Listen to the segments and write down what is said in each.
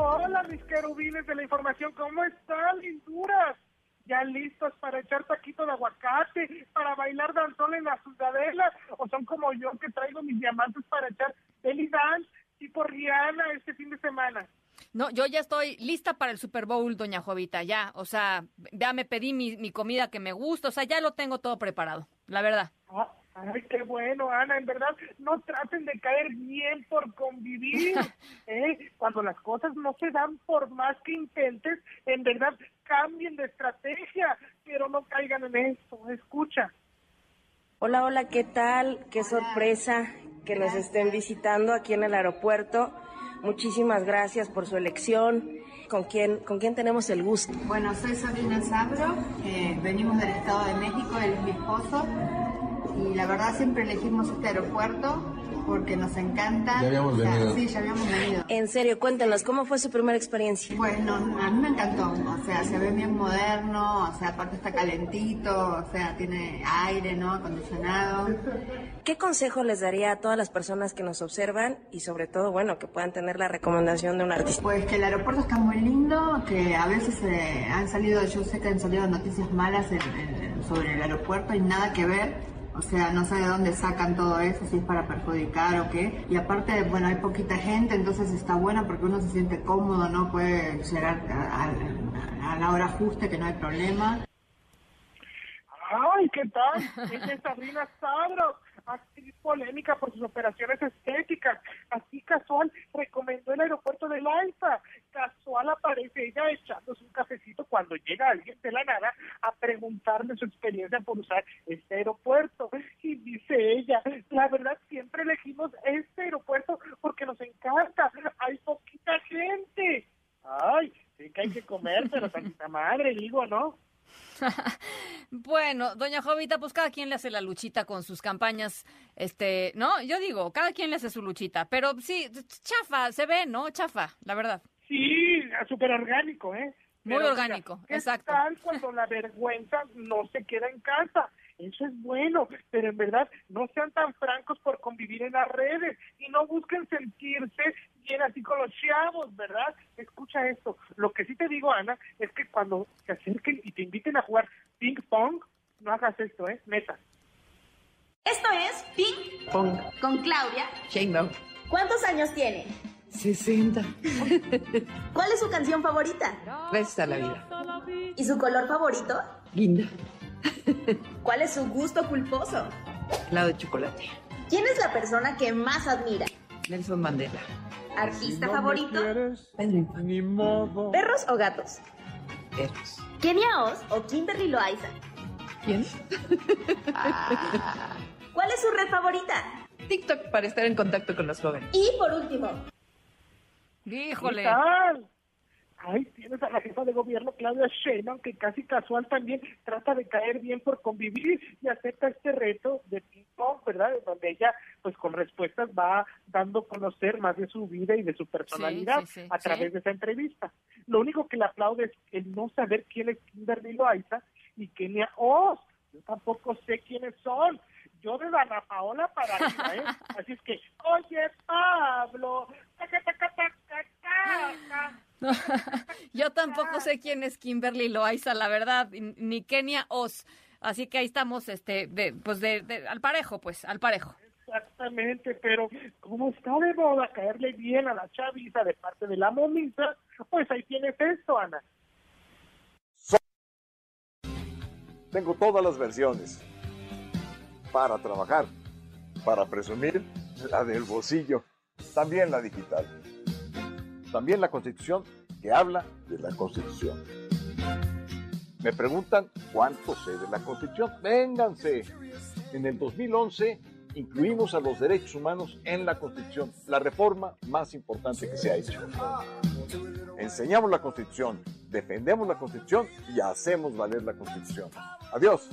Hola, mis querubines de la información, ¿cómo están, linduras? ¿Ya listos para echar taquito de aguacate, para bailar danzón en la ciudadela? ¿O son como yo que traigo mis diamantes para echar belly dance tipo Rihanna este fin de semana? No, yo ya estoy lista para el Super Bowl, doña Jovita, ya. O sea, ya me pedí mi, mi comida que me gusta, o sea, ya lo tengo todo preparado, la verdad. Ah, ay, qué bueno, Ana, en verdad, no traten de caer bien por convivir. ¿eh? Cuando las cosas no se dan por más que intentes, en verdad, cambien de estrategia, pero no caigan en eso. Escucha. Hola, hola, ¿qué tal? Qué sorpresa que nos estén visitando aquí en el aeropuerto. Muchísimas gracias por su elección. ¿Con quién, con quién tenemos el gusto? Bueno, soy Sabrina Sabro, eh, venimos del Estado de México, él es mi esposo, y la verdad siempre elegimos este aeropuerto porque nos encanta. Ya habíamos venido. Sí, ya habíamos venido. En serio, cuéntenos, ¿cómo fue su primera experiencia? Bueno, a mí me encantó, o sea, se ve bien moderno, o sea, aparte está calentito, o sea, tiene aire, ¿no? Acondicionado. ¿Qué consejo les daría a todas las personas que nos observan y sobre todo, bueno, que puedan tener la recomendación de un artista? Pues que el aeropuerto está muy lindo, que a veces eh, han salido, yo sé que han salido noticias malas en- en- sobre el aeropuerto y nada que ver. O sea, no sé de dónde sacan todo eso, si es para perjudicar o qué. Y aparte, bueno, hay poquita gente, entonces está bueno porque uno se siente cómodo, ¿no? Puede llegar a, a- la hora justa, que no hay problema. Ay, ¿qué tal? Es Sabrina Sabro, actriz polémica por sus operaciones estéticas. Así casual recomendó el aeropuerto de Laiza. Casual aparece ella echándose un cafecito cuando llega alguien de la nada a preguntarle su experiencia por usar este aeropuerto. Dice ella, la verdad siempre elegimos este aeropuerto porque nos encanta. Hay poquita gente. Ay, sí que hay que comer, pero tanta madre, digo, ¿no? Bueno, doña Jovita, pues cada quien le hace la luchita con sus campañas, este, ¿no? Yo digo, cada quien le hace su luchita, pero sí, chafa, se ve, ¿no? Chafa, la verdad. Sí, súper orgánico, ¿eh? Muy Pero, orgánico, mira, ¿qué exacto. tal cuando la vergüenza no se queda en casa? Eso es bueno, pero en verdad no sean tan francos por convivir en las redes y no busquen sentirse bien así con los chavos, ¿verdad? Escucha esto. Lo que sí te digo, Ana, es que cuando se acerquen y te inviten a jugar ping pong, no hagas esto, ¿eh? Neta. Esto es Ping Pong. con Claudia. Sheinbaum. ¿Cuántos años tiene? 60. ¿Cuál es su canción favorita? Gracias a la vida. ¿Y su color favorito? Linda. ¿Cuál es su gusto culposo? Helado de chocolate. ¿Quién es la persona que más admira? Nelson Mandela. ¿Artista favorito? Pedro Infante. ¿Perros o gatos? Perros. ¿Kenia Oz o Kimberly Loaiza? ¿Quién? ¿Cuál es su red favorita? TikTok para estar en contacto con los jóvenes. Y por último, Híjole. ¿Qué tal? Ay, tienes a la jefa de gobierno, Claudia Sheinbaum, que casi casual también trata de caer bien por convivir y acepta este reto de ping pong, ¿verdad? Donde ella, pues con respuestas, va dando a conocer más de su vida y de su personalidad sí, sí, a través de esa entrevista. Lo único que le aplaude es el no saber quién es Kimberly Loaiza y Kenia Oz. Yo tampoco sé quiénes son. Yo de Dana Paola para arriba, ¿eh? Así es que, oye, Pablo, taca, taca, taca, taca. Yo tampoco sé quién es Kimberly Loaiza, la verdad, ni Kenia Oz. Así que ahí estamos, este, de, pues de, de- al parejo, pues, al parejo. Exactamente, pero como está de moda caerle bien a la chaviza de parte de la momita, pues ahí tienes esto, Ana. Tengo todas las versiones. Para trabajar, para presumir, la del bolsillo, también la digital. También la constitución que habla de la constitución. Me preguntan cuánto sé de la constitución. Vénganse. En el 2011 incluimos a los derechos humanos en la constitución, la reforma más importante que se ha hecho. Enseñamos la constitución, defendemos la Constitución y hacemos valer la Constitución. Adiós.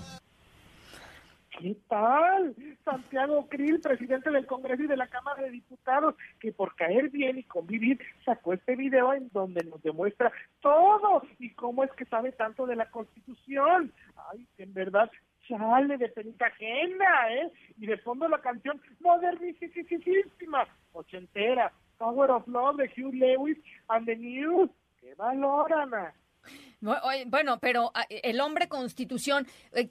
¿Qué tal? Santiago Krill, presidente del Congreso y de la Cámara de Diputados, que por caer bien y convivir sacó este video en donde nos demuestra todo y cómo es que sabe tanto de la Constitución. Ay, en verdad, chale de penita ajena, ¿eh? Y de fondo la canción modernísima, ochentera, Power of Love de Hugh Lewis and the News. ¡Qué valor, Ana! Bueno, pero ah, el hombre constitución, eh,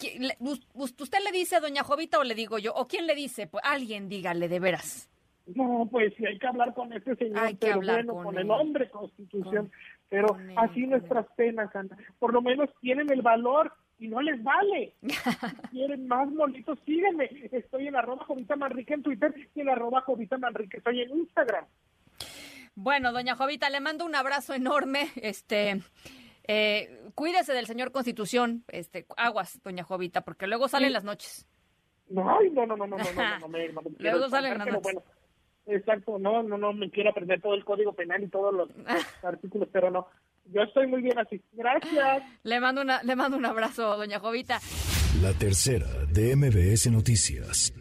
¿usted le dice a doña Jovita o le digo yo? ¿O quién le dice? Pues alguien dígale de veras. No, pues hay que hablar con este señor, Hay que pero hablar bueno, con el hombre constitución. Con- pero con él, así nuestras penas, Ana. Por lo menos tienen el valor y no les vale. Si quieren más molitos, síguenme. Estoy en arroba Jovita Manrique en Twitter y en arroba Jovita Manrique. Estoy en Instagram. Bueno, doña Jovita, le mando un abrazo enorme. Este, eh, cuídese del señor Constitución, este, aguas, doña Jovita, porque luego salen las noches. No, no, no, no, no, no, no, me, no Luego salen. Bueno, exacto, no, no, no, me quiero aprender todo el código penal y todos los artículos, pero no. Yo estoy muy bien así. Gracias. Le mando, una, le mando un abrazo, doña Jovita. La tercera de MBS Noticias.